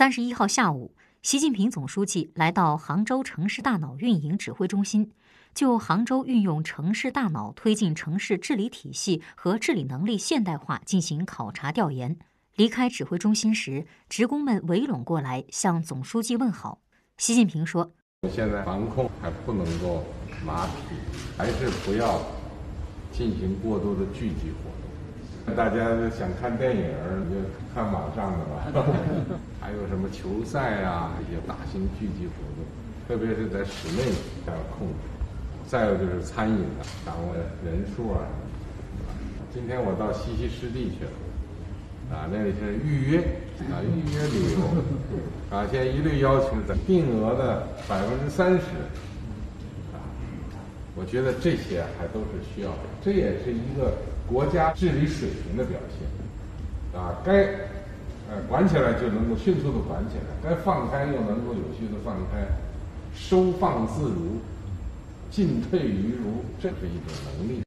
三十一号下午，习近平总书记来到杭州城市大脑运营指挥中心，就杭州运用城市大脑推进城市治理体系和治理能力现代化进行考察调研。离开指挥中心时，职工们围拢过来向总书记问好。习近平说：“现在防控还不能够马匹，还是不要进行过多的聚集活动。”大家想看电影就看网上的吧，什么球赛啊，一些大型聚集活动，特别是在室内要控制。再有就是餐饮的，掌握人数啊。今天我到西溪湿地去了，啊，那里是预约啊，预约旅游啊，现在一律要求在定额的百分之三十啊。我觉得这些还都是需要的，这也是一个。国家治理水平的表现，啊，该呃管起来就能够迅速的管起来，该放开又能够有序的放开，收放自如，进退于如，这是一种能力。